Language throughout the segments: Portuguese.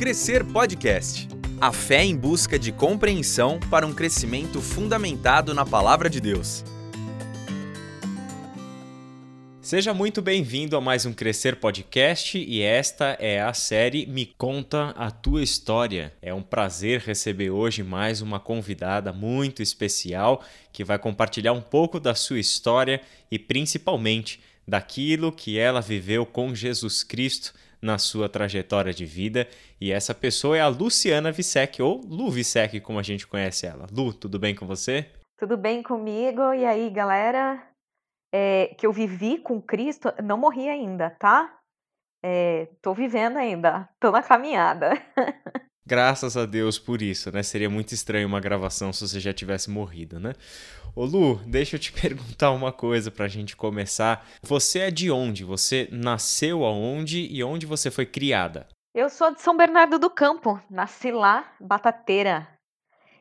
Crescer Podcast. A fé em busca de compreensão para um crescimento fundamentado na palavra de Deus. Seja muito bem-vindo a mais um Crescer Podcast e esta é a série Me Conta a Tua História. É um prazer receber hoje mais uma convidada muito especial que vai compartilhar um pouco da sua história e principalmente daquilo que ela viveu com Jesus Cristo na sua trajetória de vida. E essa pessoa é a Luciana Visek, ou Lu Visek, como a gente conhece ela. Lu, tudo bem com você? Tudo bem comigo? E aí, galera? É, que eu vivi com Cristo, não morri ainda, tá? É, tô vivendo ainda, tô na caminhada. Graças a Deus por isso, né? Seria muito estranho uma gravação se você já tivesse morrido, né? Ô Lu, deixa eu te perguntar uma coisa pra gente começar. Você é de onde? Você nasceu aonde e onde você foi criada? Eu sou de São Bernardo do Campo, nasci lá, Batateira,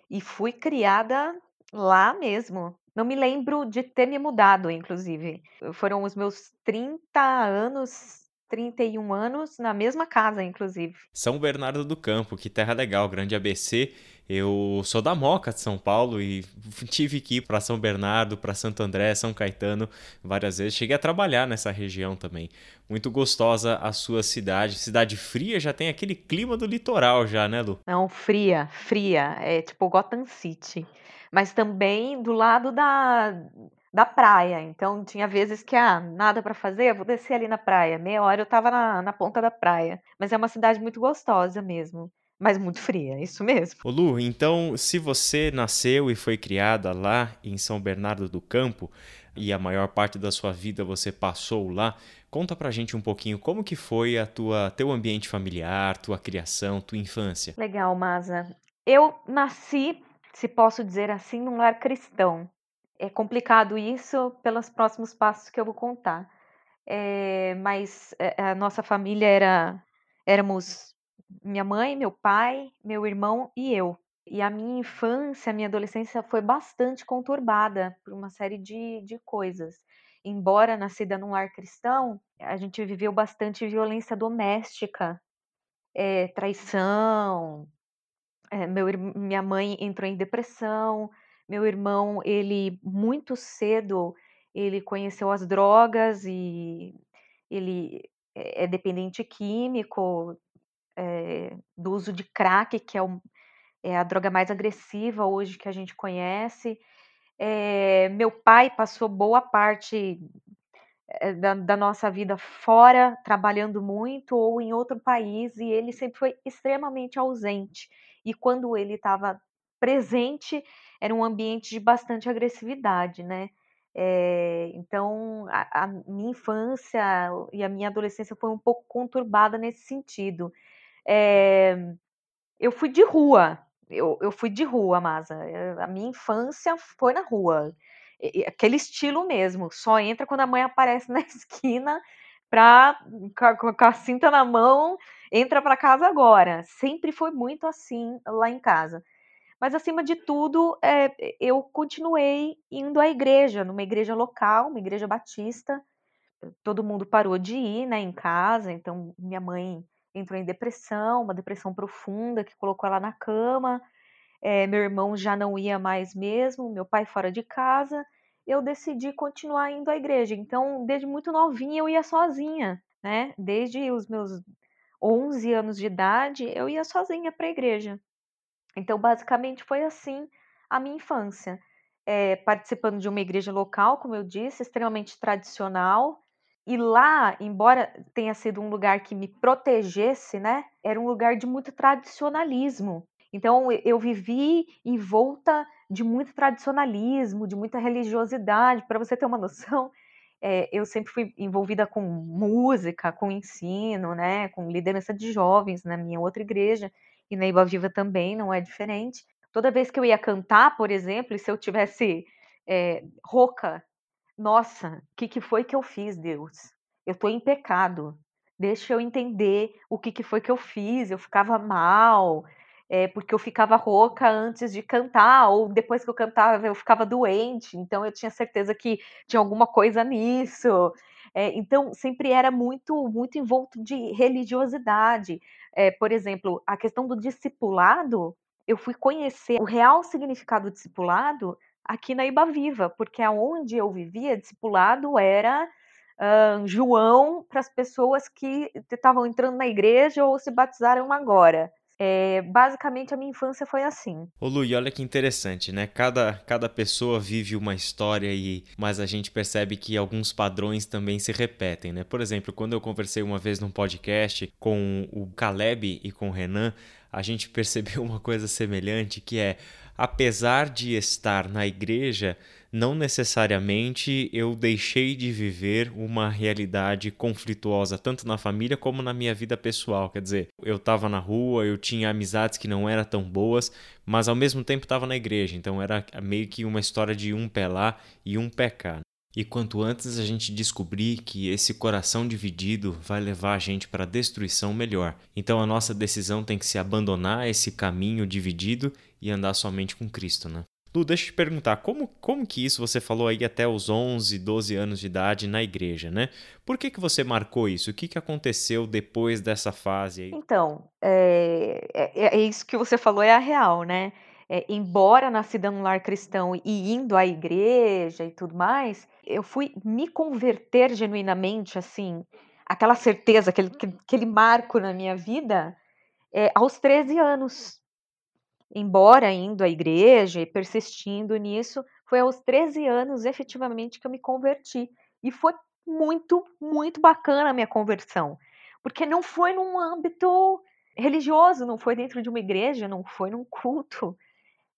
e fui criada lá mesmo. Não me lembro de ter me mudado, inclusive. Foram os meus 30 anos 31 anos na mesma casa, inclusive. São Bernardo do Campo, que terra legal, grande ABC. Eu sou da Moca de São Paulo e tive que ir para São Bernardo, para Santo André, São Caetano várias vezes. Cheguei a trabalhar nessa região também. Muito gostosa a sua cidade. Cidade fria, já tem aquele clima do litoral já, né, Lu? Não, fria, fria. É tipo Gotham City. Mas também do lado da da praia. Então tinha vezes que, ah, nada para fazer, eu vou descer ali na praia. Meia hora eu tava na, na ponta da praia. Mas é uma cidade muito gostosa mesmo. Mas muito fria, isso mesmo. Ô Lu, então se você nasceu e foi criada lá em São Bernardo do Campo e a maior parte da sua vida você passou lá, conta pra gente um pouquinho como que foi a tua teu ambiente familiar, tua criação, tua infância. Legal, Maza. Eu nasci, se posso dizer assim, num lar cristão é complicado isso pelos próximos passos que eu vou contar. É, mas eh, a nossa família era éramos minha mãe, meu pai, meu irmão e eu. E a minha infância, a minha adolescência foi bastante conturbada por uma série de, de coisas. Embora nascida num lar cristão, a gente viveu bastante violência doméstica, é, traição. É, meu, minha mãe entrou em depressão, meu irmão, ele muito cedo, ele conheceu as drogas e ele é, é dependente químico, é, do uso de crack, que é, o, é, a droga mais agressiva hoje que a gente conhece. É, meu pai passou boa parte da, da, nossa vida fora, trabalhando muito, ou em outro país, e ele sempre foi extremamente ausente. E quando ele estava presente, era um ambiente de bastante agressividade, né? É, então, a, a, minha infância e a minha adolescência foi um pouco conturbada nesse sentido. É, eu fui de rua, eu, eu fui de rua, Masa. A minha infância foi na rua. Aquele estilo mesmo, só entra quando a mãe aparece na esquina pra, com, com a cinta na mão, entra para casa agora. Sempre foi muito assim lá em casa. Mas, acima de tudo, é, eu continuei indo à igreja, numa igreja local, uma igreja batista. Todo mundo parou de ir né, em casa, então minha mãe entrou em depressão, uma depressão profunda que colocou ela na cama. É, meu irmão já não ia mais mesmo, meu pai fora de casa. Eu decidi continuar indo à igreja. Então, desde muito novinha, eu ia sozinha, né? Desde os meus 11 anos de idade, eu ia sozinha para a igreja. Então, basicamente, foi assim a minha infância. É, participando de uma igreja local, como eu disse, extremamente tradicional. E lá, embora tenha sido um lugar que me protegesse, né, era um lugar de muito tradicionalismo. Então, eu vivi em volta de muito tradicionalismo, de muita religiosidade. Para você ter uma noção, é, eu sempre fui envolvida com música, com ensino, né, com liderança de jovens na minha outra igreja e na Iba Viva também não é diferente. Toda vez que eu ia cantar, por exemplo, e se eu tivesse é, rouca, nossa, o que, que foi que eu fiz, Deus? Eu estou em pecado. Deixa eu entender o que, que foi que eu fiz. Eu ficava mal, é, porque eu ficava rouca antes de cantar, ou depois que eu cantava eu ficava doente, então eu tinha certeza que tinha alguma coisa nisso. É, então, sempre era muito, muito envolto de religiosidade. É, por exemplo, a questão do discipulado, eu fui conhecer o real significado do discipulado aqui na Iba Viva, porque aonde eu vivia, discipulado era uh, João para as pessoas que estavam entrando na igreja ou se batizaram agora. É, basicamente, a minha infância foi assim. Ô Lu, e olha que interessante, né? Cada, cada pessoa vive uma história, e mas a gente percebe que alguns padrões também se repetem, né? Por exemplo, quando eu conversei uma vez num podcast com o Caleb e com o Renan, a gente percebeu uma coisa semelhante, que é, apesar de estar na igreja, não necessariamente eu deixei de viver uma realidade conflituosa, tanto na família como na minha vida pessoal. Quer dizer, eu estava na rua, eu tinha amizades que não eram tão boas, mas ao mesmo tempo estava na igreja, então era meio que uma história de um pé lá e um pé cá. E quanto antes a gente descobrir que esse coração dividido vai levar a gente para a destruição, melhor. Então a nossa decisão tem que se abandonar esse caminho dividido e andar somente com Cristo, né? Lu, deixa eu te perguntar, como, como que isso você falou aí até os 11, 12 anos de idade na igreja, né? Por que, que você marcou isso? O que, que aconteceu depois dessa fase aí? Então, é, é, é isso que você falou é a real, né? É, embora nascida num lar cristão e indo à igreja e tudo mais, eu fui me converter genuinamente, assim, aquela certeza, aquele, aquele marco na minha vida, é, aos 13 anos embora indo à igreja e persistindo nisso, foi aos 13 anos efetivamente que eu me converti. E foi muito, muito bacana a minha conversão, porque não foi num âmbito religioso, não foi dentro de uma igreja, não foi num culto,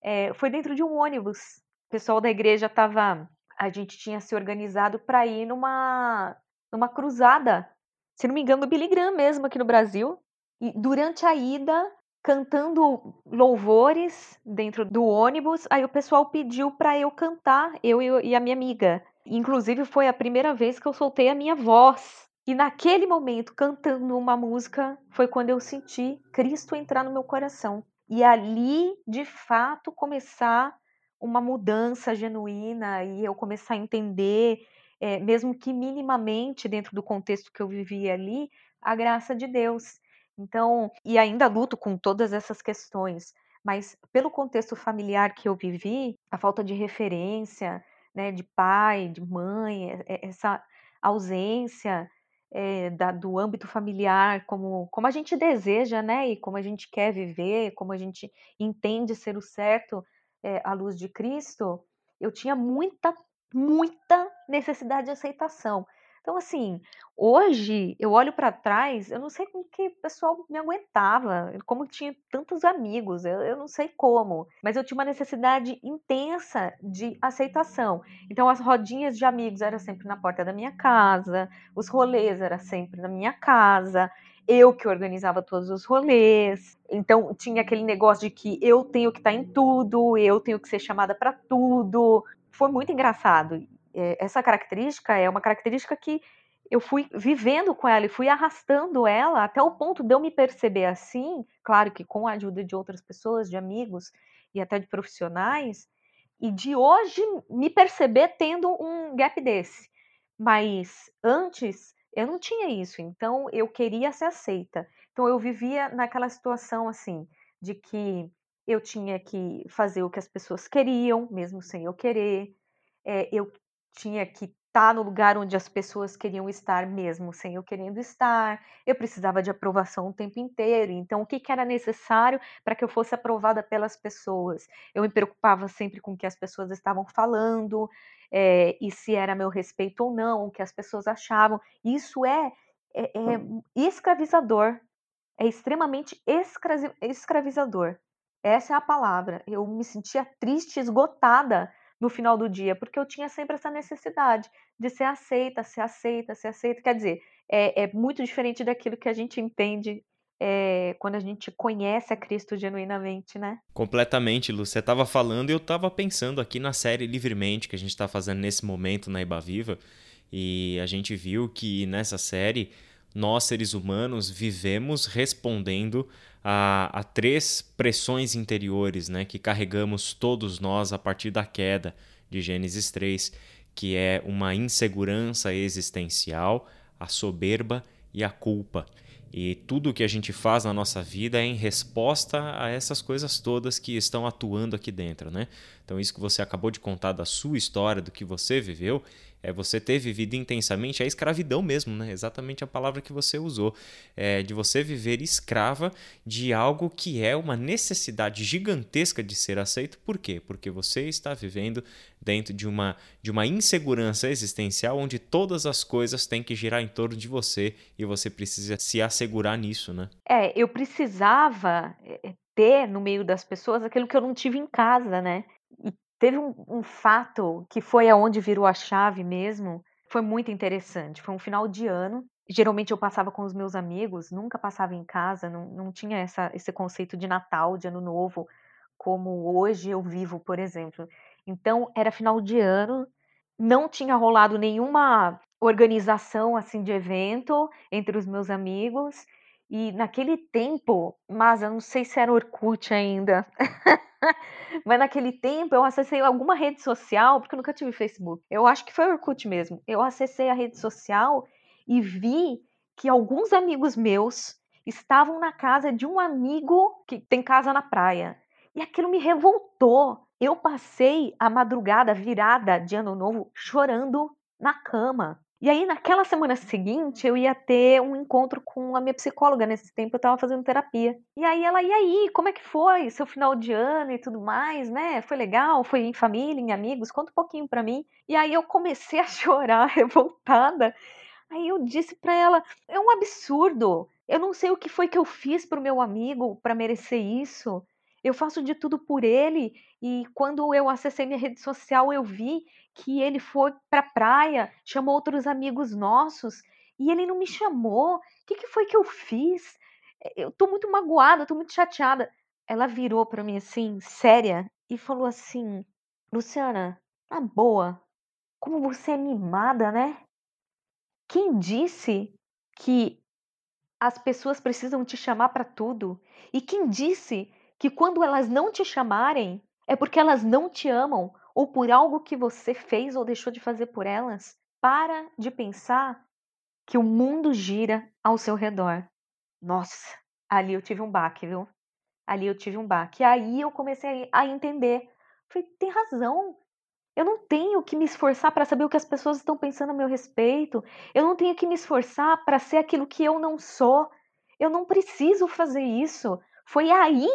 é, foi dentro de um ônibus. O pessoal da igreja estava, a gente tinha se organizado para ir numa, numa cruzada, se não me engano, do Billy Graham mesmo aqui no Brasil. E durante a ida, cantando louvores dentro do ônibus. Aí o pessoal pediu para eu cantar, eu e a minha amiga. Inclusive foi a primeira vez que eu soltei a minha voz. E naquele momento, cantando uma música, foi quando eu senti Cristo entrar no meu coração. E ali, de fato, começar uma mudança genuína e eu começar a entender, é, mesmo que minimamente dentro do contexto que eu vivia ali, a graça de Deus. Então, e ainda luto com todas essas questões, mas pelo contexto familiar que eu vivi, a falta de referência, né, de pai, de mãe, essa ausência é, da, do âmbito familiar, como, como a gente deseja, né, e como a gente quer viver, como a gente entende ser o certo é, à luz de Cristo, eu tinha muita, muita necessidade de aceitação. Então, assim, hoje eu olho para trás, eu não sei como que o pessoal me aguentava, como tinha tantos amigos, eu, eu não sei como, mas eu tinha uma necessidade intensa de aceitação. Então, as rodinhas de amigos eram sempre na porta da minha casa, os rolês eram sempre na minha casa, eu que organizava todos os rolês. Então tinha aquele negócio de que eu tenho que estar em tudo, eu tenho que ser chamada para tudo. Foi muito engraçado essa característica é uma característica que eu fui vivendo com ela e fui arrastando ela até o ponto de eu me perceber assim, claro que com a ajuda de outras pessoas, de amigos e até de profissionais, e de hoje me perceber tendo um gap desse. Mas antes eu não tinha isso, então eu queria ser aceita. Então eu vivia naquela situação assim, de que eu tinha que fazer o que as pessoas queriam, mesmo sem eu querer. É, eu tinha que estar tá no lugar onde as pessoas queriam estar mesmo sem eu querendo estar. Eu precisava de aprovação o tempo inteiro. Então, o que, que era necessário para que eu fosse aprovada pelas pessoas? Eu me preocupava sempre com o que as pessoas estavam falando é, e se era meu respeito ou não, o que as pessoas achavam. Isso é, é, é escravizador. É extremamente escravizador. Essa é a palavra. Eu me sentia triste, esgotada no final do dia, porque eu tinha sempre essa necessidade de ser aceita, ser aceita, ser aceita. Quer dizer, é, é muito diferente daquilo que a gente entende é, quando a gente conhece a Cristo genuinamente, né? Completamente, Lu. Você estava falando e eu estava pensando aqui na série Livremente, que a gente está fazendo nesse momento na Iba Viva, e a gente viu que nessa série nós, seres humanos, vivemos respondendo a, a três pressões interiores né, que carregamos todos nós a partir da queda de Gênesis 3, que é uma insegurança existencial, a soberba e a culpa. E tudo que a gente faz na nossa vida é em resposta a essas coisas todas que estão atuando aqui dentro, né? Então, isso que você acabou de contar da sua história, do que você viveu, é você ter vivido intensamente a escravidão mesmo, né? Exatamente a palavra que você usou, é de você viver escrava de algo que é uma necessidade gigantesca de ser aceito. Por quê? Porque você está vivendo dentro de uma de uma insegurança existencial onde todas as coisas têm que girar em torno de você e você precisa se assegurar nisso, né? É, eu precisava eh, ter no meio das pessoas aquilo que eu não tive em casa, né? E Teve um, um fato que foi aonde virou a chave mesmo, foi muito interessante. Foi um final de ano. Geralmente eu passava com os meus amigos, nunca passava em casa, não, não tinha essa, esse conceito de Natal, de Ano Novo, como hoje eu vivo, por exemplo. Então, era final de ano, não tinha rolado nenhuma organização assim de evento entre os meus amigos. E naquele tempo, mas eu não sei se era Orkut ainda. Mas naquele tempo eu acessei alguma rede social, porque eu nunca tive Facebook. Eu acho que foi Orkut mesmo. Eu acessei a rede social e vi que alguns amigos meus estavam na casa de um amigo que tem casa na praia. E aquilo me revoltou. Eu passei a madrugada virada de ano novo chorando na cama. E aí, naquela semana seguinte, eu ia ter um encontro com a minha psicóloga. Nesse tempo, eu estava fazendo terapia. E aí, ela, e aí, como é que foi? Seu final de ano e tudo mais, né? Foi legal? Foi em família, em amigos? Conta um pouquinho para mim. E aí, eu comecei a chorar, revoltada. Aí, eu disse para ela: é um absurdo. Eu não sei o que foi que eu fiz pro meu amigo para merecer isso. Eu faço de tudo por ele. E quando eu acessei minha rede social, eu vi que ele foi pra praia, chamou outros amigos nossos e ele não me chamou. O que, que foi que eu fiz? Eu tô muito magoada, tô muito chateada. Ela virou para mim assim, séria, e falou assim: Luciana, na boa, como você é mimada, né? Quem disse que as pessoas precisam te chamar para tudo? E quem disse que quando elas não te chamarem é porque elas não te amam ou por algo que você fez ou deixou de fazer por elas, para de pensar que o mundo gira ao seu redor. Nossa, ali eu tive um baque, viu? Ali eu tive um baque. Aí eu comecei a entender. Falei, tem razão. Eu não tenho que me esforçar para saber o que as pessoas estão pensando a meu respeito. Eu não tenho que me esforçar para ser aquilo que eu não sou. Eu não preciso fazer isso. Foi aí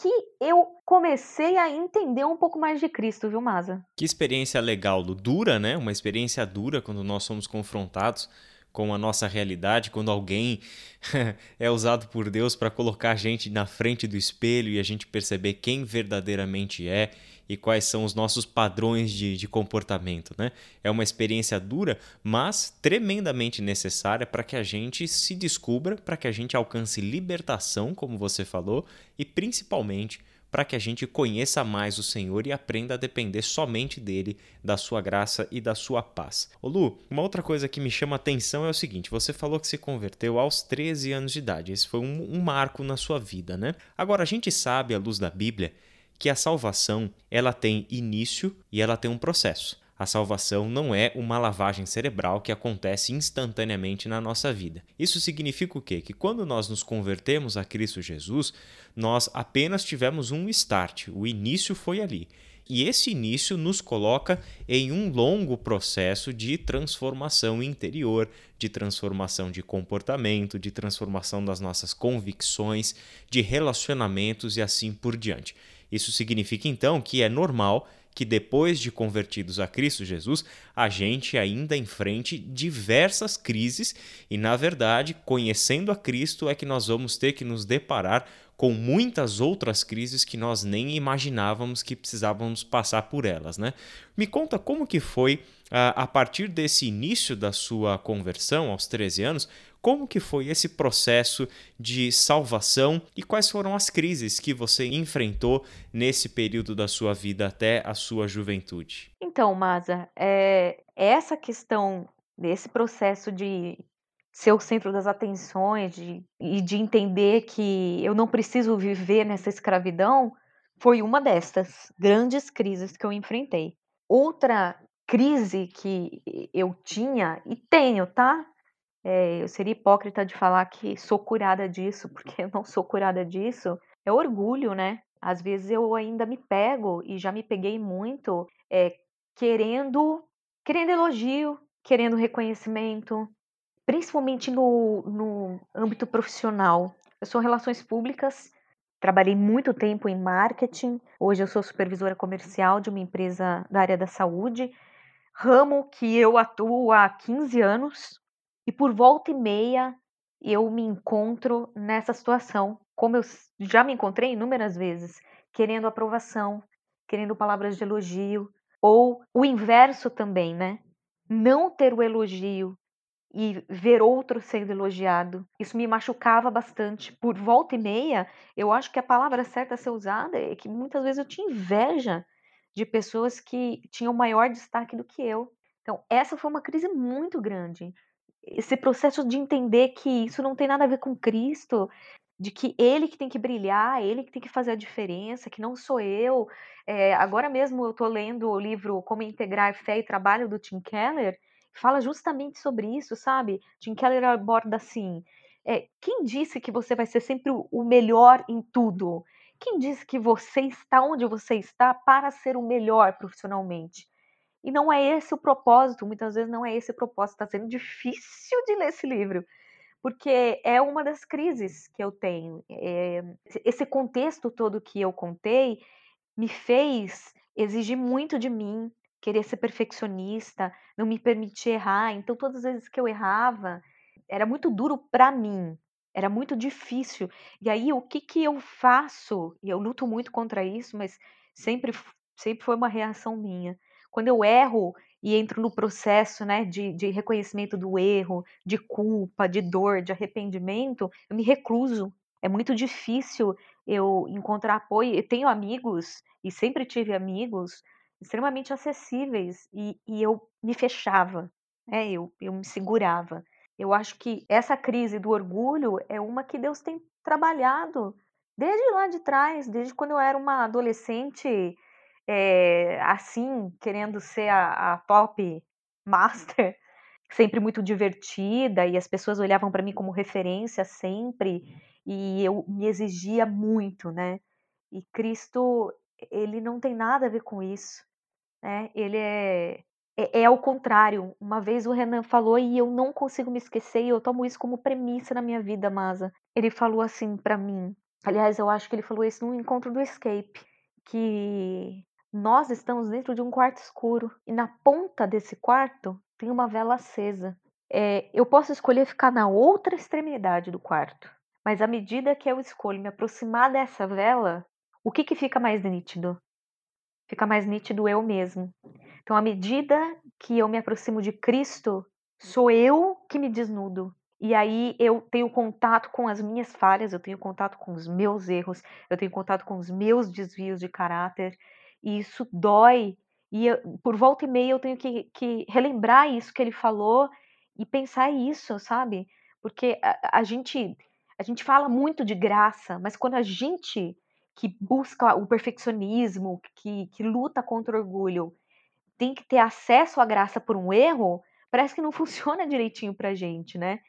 que eu comecei a entender um pouco mais de Cristo, viu, Maza? Que experiência legal. Dura, né? Uma experiência dura quando nós somos confrontados com a nossa realidade, quando alguém é usado por Deus para colocar a gente na frente do espelho e a gente perceber quem verdadeiramente é e quais são os nossos padrões de, de comportamento. Né? É uma experiência dura, mas tremendamente necessária para que a gente se descubra, para que a gente alcance libertação, como você falou, e principalmente para que a gente conheça mais o Senhor e aprenda a depender somente dele, da sua graça e da sua paz. Ô Lu, uma outra coisa que me chama atenção é o seguinte: você falou que se converteu aos 13 anos de idade. Esse foi um, um marco na sua vida, né? Agora, a gente sabe, à luz da Bíblia, que a salvação ela tem início e ela tem um processo. A salvação não é uma lavagem cerebral que acontece instantaneamente na nossa vida. Isso significa o quê? Que quando nós nos convertemos a Cristo Jesus, nós apenas tivemos um start, o início foi ali. E esse início nos coloca em um longo processo de transformação interior, de transformação de comportamento, de transformação das nossas convicções, de relacionamentos e assim por diante. Isso significa então que é normal que depois de convertidos a Cristo Jesus, a gente ainda enfrente diversas crises e, na verdade, conhecendo a Cristo é que nós vamos ter que nos deparar com muitas outras crises que nós nem imaginávamos que precisávamos passar por elas, né? Me conta como que foi a partir desse início da sua conversão aos 13 anos, como que foi esse processo de salvação e quais foram as crises que você enfrentou nesse período da sua vida até a sua juventude? Então, Maza, é, essa questão desse processo de ser o centro das atenções de, e de entender que eu não preciso viver nessa escravidão foi uma destas grandes crises que eu enfrentei. Outra crise que eu tinha e tenho, tá? É, eu seria hipócrita de falar que sou curada disso, porque eu não sou curada disso. É orgulho, né? Às vezes eu ainda me pego e já me peguei muito é, querendo, querendo elogio, querendo reconhecimento, principalmente no, no âmbito profissional. Eu sou relações públicas, trabalhei muito tempo em marketing. Hoje eu sou supervisora comercial de uma empresa da área da saúde, ramo que eu atuo há 15 anos. E por volta e meia eu me encontro nessa situação, como eu já me encontrei inúmeras vezes, querendo aprovação, querendo palavras de elogio, ou o inverso também, né? Não ter o elogio e ver outro sendo elogiado. Isso me machucava bastante. Por volta e meia, eu acho que a palavra certa a ser usada é que muitas vezes eu tinha inveja de pessoas que tinham maior destaque do que eu. Então, essa foi uma crise muito grande esse processo de entender que isso não tem nada a ver com Cristo, de que ele que tem que brilhar, ele que tem que fazer a diferença, que não sou eu. É, agora mesmo eu estou lendo o livro Como Integrar Fé e Trabalho do Tim Keller, fala justamente sobre isso, sabe? Tim Keller aborda assim: é, quem disse que você vai ser sempre o melhor em tudo? Quem disse que você está onde você está para ser o melhor profissionalmente? E não é esse o propósito, muitas vezes não é esse o propósito. Está sendo difícil de ler esse livro, porque é uma das crises que eu tenho. É, esse contexto todo que eu contei me fez exigir muito de mim, querer ser perfeccionista, não me permitir errar. Então, todas as vezes que eu errava, era muito duro para mim, era muito difícil. E aí, o que, que eu faço? E eu luto muito contra isso, mas sempre, sempre foi uma reação minha quando eu erro e entro no processo né, de, de reconhecimento do erro, de culpa, de dor, de arrependimento, eu me recluso. É muito difícil eu encontrar apoio. Eu tenho amigos, e sempre tive amigos, extremamente acessíveis, e, e eu me fechava, né, eu, eu me segurava. Eu acho que essa crise do orgulho é uma que Deus tem trabalhado desde lá de trás, desde quando eu era uma adolescente é, assim, querendo ser a, a top master, sempre muito divertida, e as pessoas olhavam para mim como referência sempre, e eu me exigia muito, né? E Cristo, ele não tem nada a ver com isso, né? Ele é, é, é ao contrário. Uma vez o Renan falou e eu não consigo me esquecer, e eu tomo isso como premissa na minha vida, Masa. Ele falou assim para mim. Aliás, eu acho que ele falou isso no encontro do Escape, que nós estamos dentro de um quarto escuro e na ponta desse quarto tem uma vela acesa. É, eu posso escolher ficar na outra extremidade do quarto, mas à medida que eu escolho me aproximar dessa vela, o que, que fica mais nítido? Fica mais nítido eu mesmo. Então, à medida que eu me aproximo de Cristo, sou eu que me desnudo. E aí eu tenho contato com as minhas falhas, eu tenho contato com os meus erros, eu tenho contato com os meus desvios de caráter, e isso dói. E eu, por volta e meia eu tenho que, que, relembrar isso que ele falou e pensar isso, sabe? Porque a, a, gente a gente fala muito de graça, mas quando a gente que busca o perfeccionismo, que, que luta contra o orgulho, tem que ter acesso à graça por um erro, parece que não funciona direitinho pra gente, né?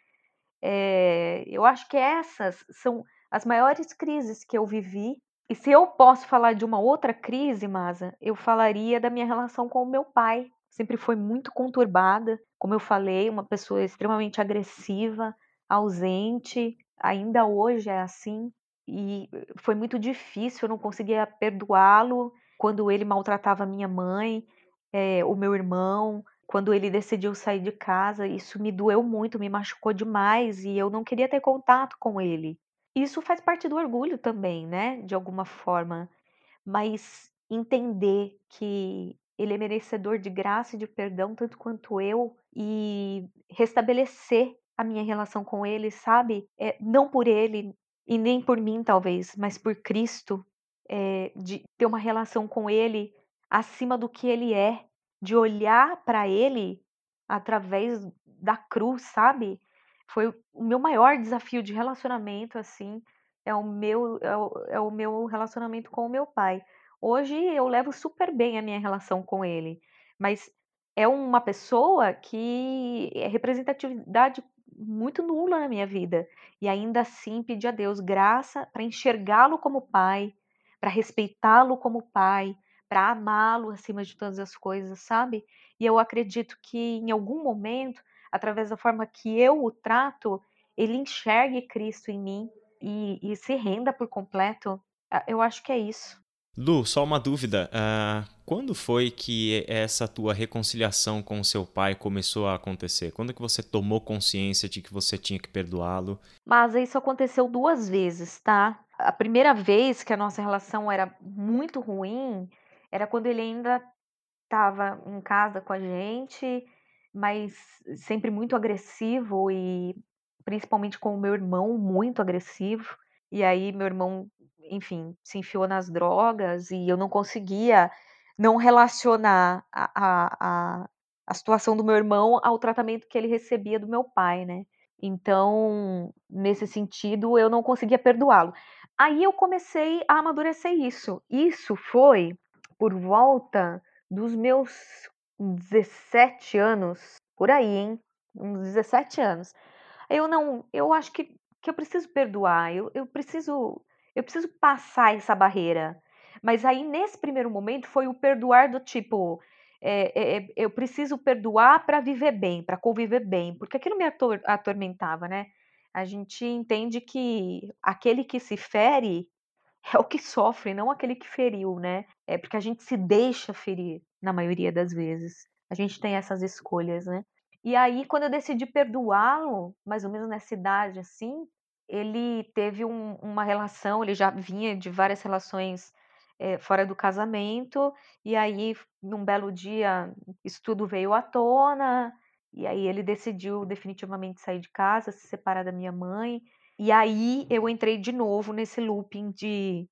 É, eu acho que essas são as maiores crises que eu vivi e se eu posso falar de uma outra crise, Masa, eu falaria da minha relação com o meu pai. Sempre foi muito conturbada, como eu falei, uma pessoa extremamente agressiva, ausente, ainda hoje é assim. E foi muito difícil, eu não conseguia perdoá-lo quando ele maltratava minha mãe, é, o meu irmão, quando ele decidiu sair de casa. Isso me doeu muito, me machucou demais e eu não queria ter contato com ele. Isso faz parte do orgulho também, né, de alguma forma, mas entender que ele é merecedor de graça e de perdão tanto quanto eu e restabelecer a minha relação com ele, sabe? É, não por ele e nem por mim, talvez, mas por Cristo, é, de ter uma relação com ele acima do que ele é, de olhar para ele através da cruz, sabe? Foi o meu maior desafio de relacionamento, assim, é o meu é o, é o meu relacionamento com o meu pai. Hoje eu levo super bem a minha relação com ele, mas é uma pessoa que é representatividade muito nula na minha vida. E ainda assim pedir a Deus graça para enxergá-lo como pai, para respeitá-lo como pai, para amá-lo acima de todas as coisas, sabe? E eu acredito que em algum momento, através da forma que eu o trato, ele enxergue Cristo em mim e, e se renda por completo. Ah, eu acho que é isso. Lu, só uma dúvida. Uh, quando foi que essa tua reconciliação com seu pai começou a acontecer? Quando que você tomou consciência de que você tinha que perdoá-lo? Mas isso aconteceu duas vezes, tá? A primeira vez que a nossa relação era muito ruim era quando ele ainda estava em casa com a gente, mas sempre muito agressivo e principalmente com o meu irmão, muito agressivo. E aí meu irmão enfim, se enfiou nas drogas e eu não conseguia não relacionar a, a, a, a situação do meu irmão ao tratamento que ele recebia do meu pai, né? Então, nesse sentido, eu não conseguia perdoá-lo. Aí eu comecei a amadurecer isso. Isso foi por volta dos meus 17 anos, por aí, hein? Uns 17 anos. Eu não, eu acho que, que eu preciso perdoar, eu, eu preciso eu preciso passar essa barreira. Mas aí, nesse primeiro momento, foi o perdoar do tipo. É, é, eu preciso perdoar para viver bem, para conviver bem, porque aquilo me ator atormentava, né? A gente entende que aquele que se fere é o que sofre, não aquele que feriu, né? É porque a gente se deixa ferir na maioria das vezes. A gente tem essas escolhas, né? E aí, quando eu decidi perdoá-lo, mais ou menos nessa idade assim, ele teve um, uma relação, ele já vinha de várias relações é, fora do casamento, e aí, num belo dia, isso tudo veio à tona, e aí ele decidiu definitivamente sair de casa, se separar da minha mãe, e aí eu entrei de novo nesse looping de,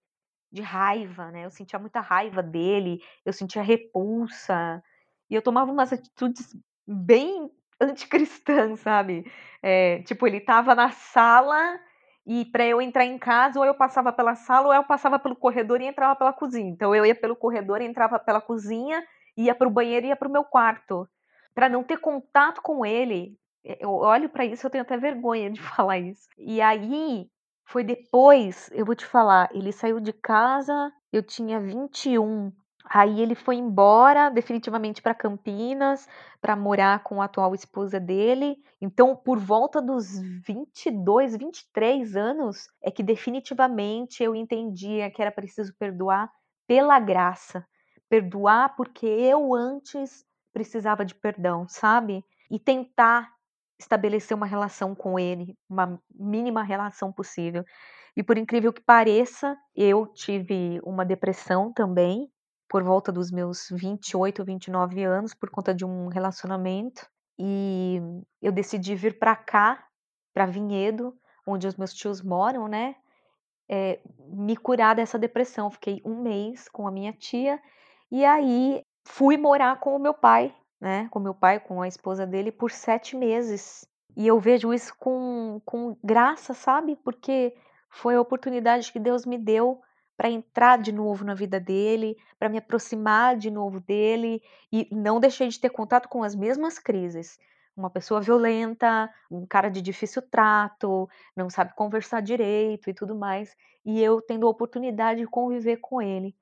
de raiva, né? Eu sentia muita raiva dele, eu sentia repulsa, e eu tomava umas atitudes bem anticristã, sabe? É, tipo, ele tava na sala e para eu entrar em casa, ou eu passava pela sala, ou eu passava pelo corredor e entrava pela cozinha. Então eu ia pelo corredor, entrava pela cozinha, ia para o banheiro e ia para o meu quarto. Para não ter contato com ele, eu olho para isso, eu tenho até vergonha de falar isso. E aí foi depois, eu vou te falar, ele saiu de casa, eu tinha 21 Aí ele foi embora definitivamente para Campinas para morar com a atual esposa dele. Então, por volta dos 22, 23 anos, é que definitivamente eu entendia que era preciso perdoar pela graça. Perdoar porque eu antes precisava de perdão, sabe? E tentar estabelecer uma relação com ele, uma mínima relação possível. E por incrível que pareça, eu tive uma depressão também, por volta dos meus 28, 29 anos, por conta de um relacionamento. E eu decidi vir para cá, para Vinhedo, onde os meus tios moram, né? É, me curar dessa depressão. Fiquei um mês com a minha tia e aí fui morar com o meu pai, né? Com meu pai, com a esposa dele, por sete meses. E eu vejo isso com, com graça, sabe? Porque foi a oportunidade que Deus me deu para entrar de novo na vida dele, para me aproximar de novo dele e não deixei de ter contato com as mesmas crises. Uma pessoa violenta, um cara de difícil trato, não sabe conversar direito e tudo mais, e eu tendo a oportunidade de conviver com ele.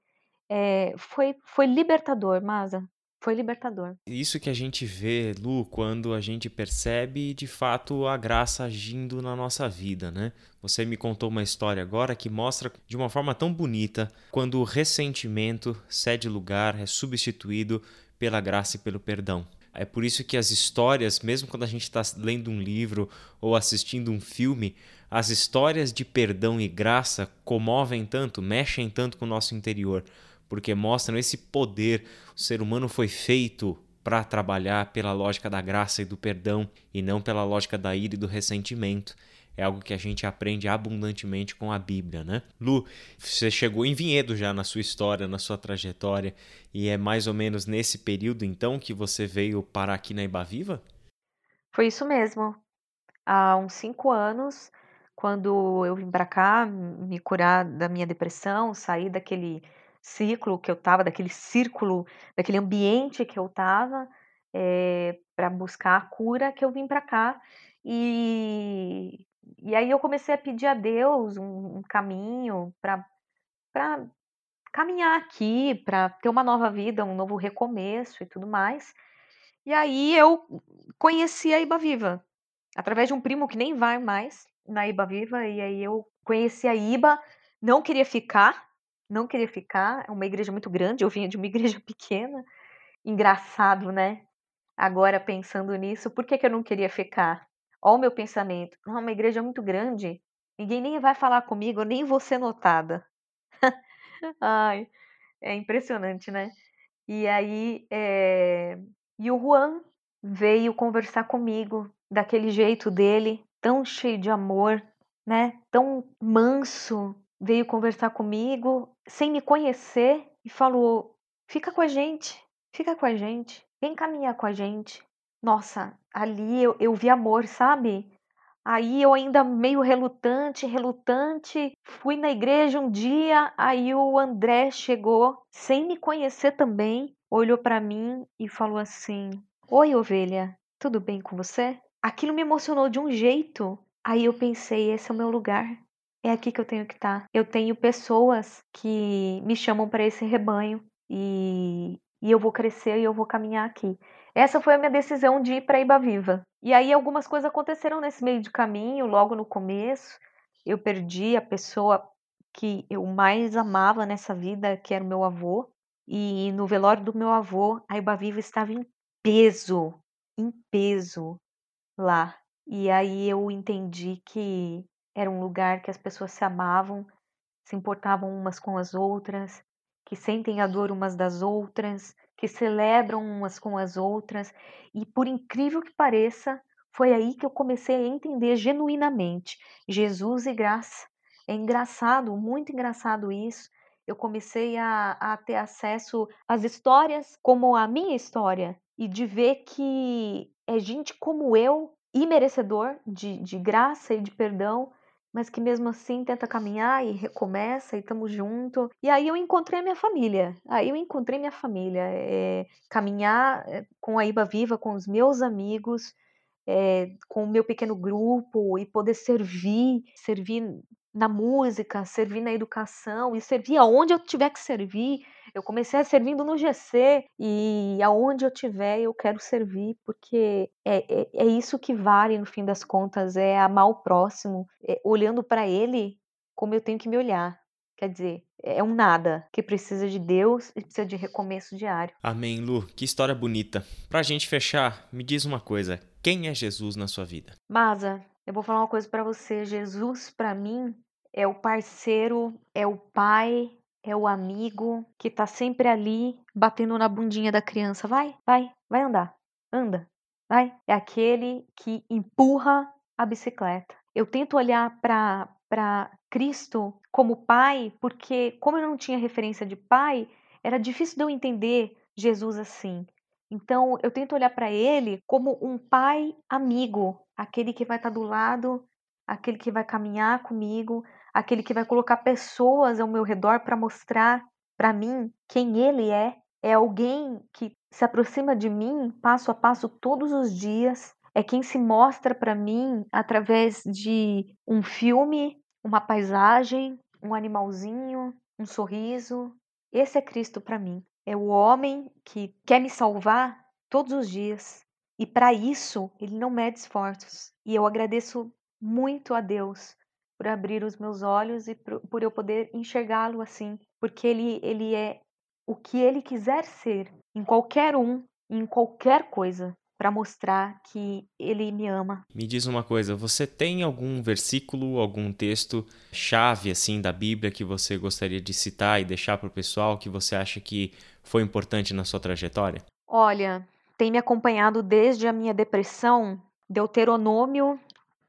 É, foi, foi libertador, Masa. Foi libertador. Isso que a gente vê, Lu, quando a gente percebe de fato a graça agindo na nossa vida, né? Você me contou uma história agora que mostra de uma forma tão bonita quando o ressentimento cede lugar, é substituído pela graça e pelo perdão. É por isso que as histórias, mesmo quando a gente está lendo um livro ou assistindo um filme, as histórias de perdão e graça comovem tanto, mexem tanto com o nosso interior porque mostram esse poder. O ser humano foi feito para trabalhar pela lógica da graça e do perdão e não pela lógica da ira e do ressentimento. É algo que a gente aprende abundantemente com a Bíblia, né? Lu, você chegou em Vinhedo já na sua história, na sua trajetória, e é mais ou menos nesse período então que você veio parar aqui na Ibaviva? Foi isso mesmo. Há uns cinco anos, quando eu vim para cá me curar da minha depressão, sair daquele ciclo que eu estava, daquele círculo, daquele ambiente que eu estava, é, para buscar a cura que eu vim para cá. E, e aí eu comecei a pedir a Deus um, um caminho para caminhar aqui, para ter uma nova vida, um novo recomeço e tudo mais. E aí eu conheci a Iba Viva, através de um primo que nem vai mais na Iba Viva, e aí eu conheci a Iba, não queria ficar, não queria ficar, é uma igreja muito grande, eu vinha de uma igreja pequena, engraçado, né? Agora pensando nisso, por que, que eu não queria ficar? Olha o meu pensamento, não, uma igreja muito grande, ninguém nem vai falar comigo, nem vou ser notada. Ai, é impressionante, né? E aí, é... e o Juan veio conversar comigo daquele jeito dele, tão cheio de amor, né? Tão manso, veio conversar comigo sem me conhecer e falou: "Fica com a gente, fica com a gente, vem caminhar com a gente". Nossa, ali eu, eu vi amor, sabe? Aí eu ainda meio relutante, relutante, fui na igreja um dia, aí o André chegou, sem me conhecer também, olhou para mim e falou assim: "Oi, ovelha, tudo bem com você?" Aquilo me emocionou de um jeito. Aí eu pensei, esse é o meu lugar. É aqui que eu tenho que estar. Tá. Eu tenho pessoas que me chamam para esse rebanho e, e eu vou crescer e eu vou caminhar aqui. Essa foi a minha decisão de ir para Iba Viva. E aí algumas coisas aconteceram nesse meio de caminho, logo no começo. Eu perdi a pessoa que eu mais amava nessa vida, que era o meu avô. E no velório do meu avô, a Iba Viva estava em peso, em peso lá. E aí eu entendi que era um lugar que as pessoas se amavam, se importavam umas com as outras, que sentem a dor umas das outras, que celebram umas com as outras, e por incrível que pareça, foi aí que eu comecei a entender genuinamente Jesus e graça. É engraçado, muito engraçado isso. Eu comecei a, a ter acesso às histórias como a minha história e de ver que é gente como eu, imerecedor de, de graça e de perdão, mas que mesmo assim tenta caminhar e recomeça e estamos junto. E aí eu encontrei a minha família. Aí eu encontrei minha família. É, caminhar eh, com a Iba Viva, com os meus amigos, é, com o meu pequeno grupo e poder servir, servir na música, servir na educação e servir aonde eu tiver que servir. Eu comecei servindo no GC e aonde eu tiver eu quero servir, porque é, é, é isso que vale no fim das contas, é amar o próximo, é, olhando para ele como eu tenho que me olhar. Quer dizer, é um nada que precisa de Deus e precisa de recomeço diário. Amém, Lu. Que história bonita. Pra gente fechar, me diz uma coisa: quem é Jesus na sua vida? Masa, eu vou falar uma coisa para você. Jesus, para mim, é o parceiro, é o pai, é o amigo que tá sempre ali batendo na bundinha da criança. Vai, vai, vai andar. Anda. Vai. É aquele que empurra a bicicleta. Eu tento olhar para para Cristo como pai, porque como eu não tinha referência de pai, era difícil de eu entender Jesus assim. Então, eu tento olhar para ele como um pai amigo, aquele que vai estar tá do lado, aquele que vai caminhar comigo, aquele que vai colocar pessoas ao meu redor para mostrar para mim quem ele é. É alguém que se aproxima de mim passo a passo todos os dias. É quem se mostra para mim através de um filme, uma paisagem, um animalzinho, um sorriso. Esse é Cristo para mim. É o homem que quer me salvar todos os dias. E para isso, ele não mede esforços. E eu agradeço muito a Deus por abrir os meus olhos e por eu poder enxergá-lo assim, porque ele ele é o que ele quiser ser em qualquer um, em qualquer coisa para mostrar que ele me ama. Me diz uma coisa, você tem algum versículo, algum texto chave assim da Bíblia que você gostaria de citar e deixar para o pessoal que você acha que foi importante na sua trajetória? Olha, tem me acompanhado desde a minha depressão, Deuteronômio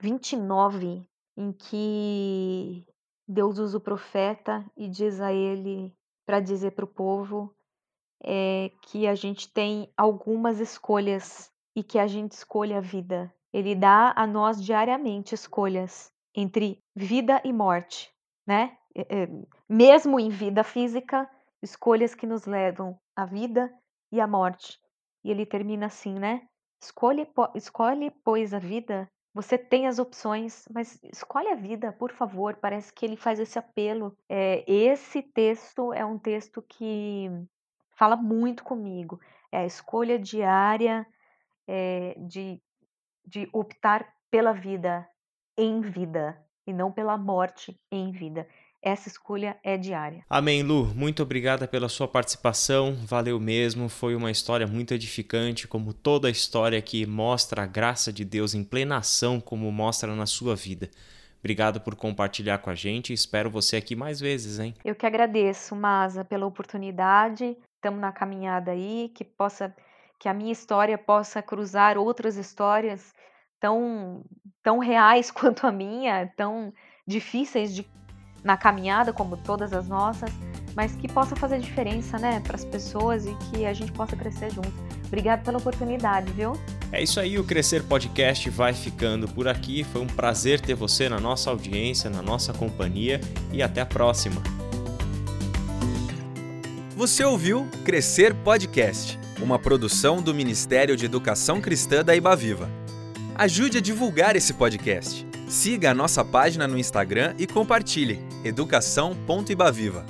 29, em que Deus usa o profeta e diz a ele para dizer para o povo é, que a gente tem algumas escolhas e que a gente escolha a vida. Ele dá a nós diariamente escolhas entre vida e morte, né? É, é, mesmo em vida física, escolhas que nos levam à vida e à morte. E ele termina assim, né? Escolhe, escolhe, pois, a vida. Você tem as opções, mas escolhe a vida, por favor. Parece que ele faz esse apelo. É, esse texto é um texto que fala muito comigo. É a escolha diária é, de, de optar pela vida em vida e não pela morte em vida. Essa escolha é diária. Amém, Lu. Muito obrigada pela sua participação. Valeu mesmo. Foi uma história muito edificante, como toda história que mostra a graça de Deus em plena ação, como mostra na sua vida. Obrigado por compartilhar com a gente. Espero você aqui mais vezes, hein? Eu que agradeço, Masa, pela oportunidade. Estamos na caminhada aí, que possa que a minha história possa cruzar outras histórias tão tão reais quanto a minha, tão difíceis de na caminhada, como todas as nossas, mas que possa fazer diferença, né, para as pessoas e que a gente possa crescer junto. Obrigado pela oportunidade, viu? É isso aí, o Crescer Podcast vai ficando por aqui. Foi um prazer ter você na nossa audiência, na nossa companhia e até a próxima. Você ouviu Crescer Podcast, uma produção do Ministério de Educação Cristã da Ibaviva. Ajude a divulgar esse podcast. Siga a nossa página no Instagram e compartilhe educação.ibaviva.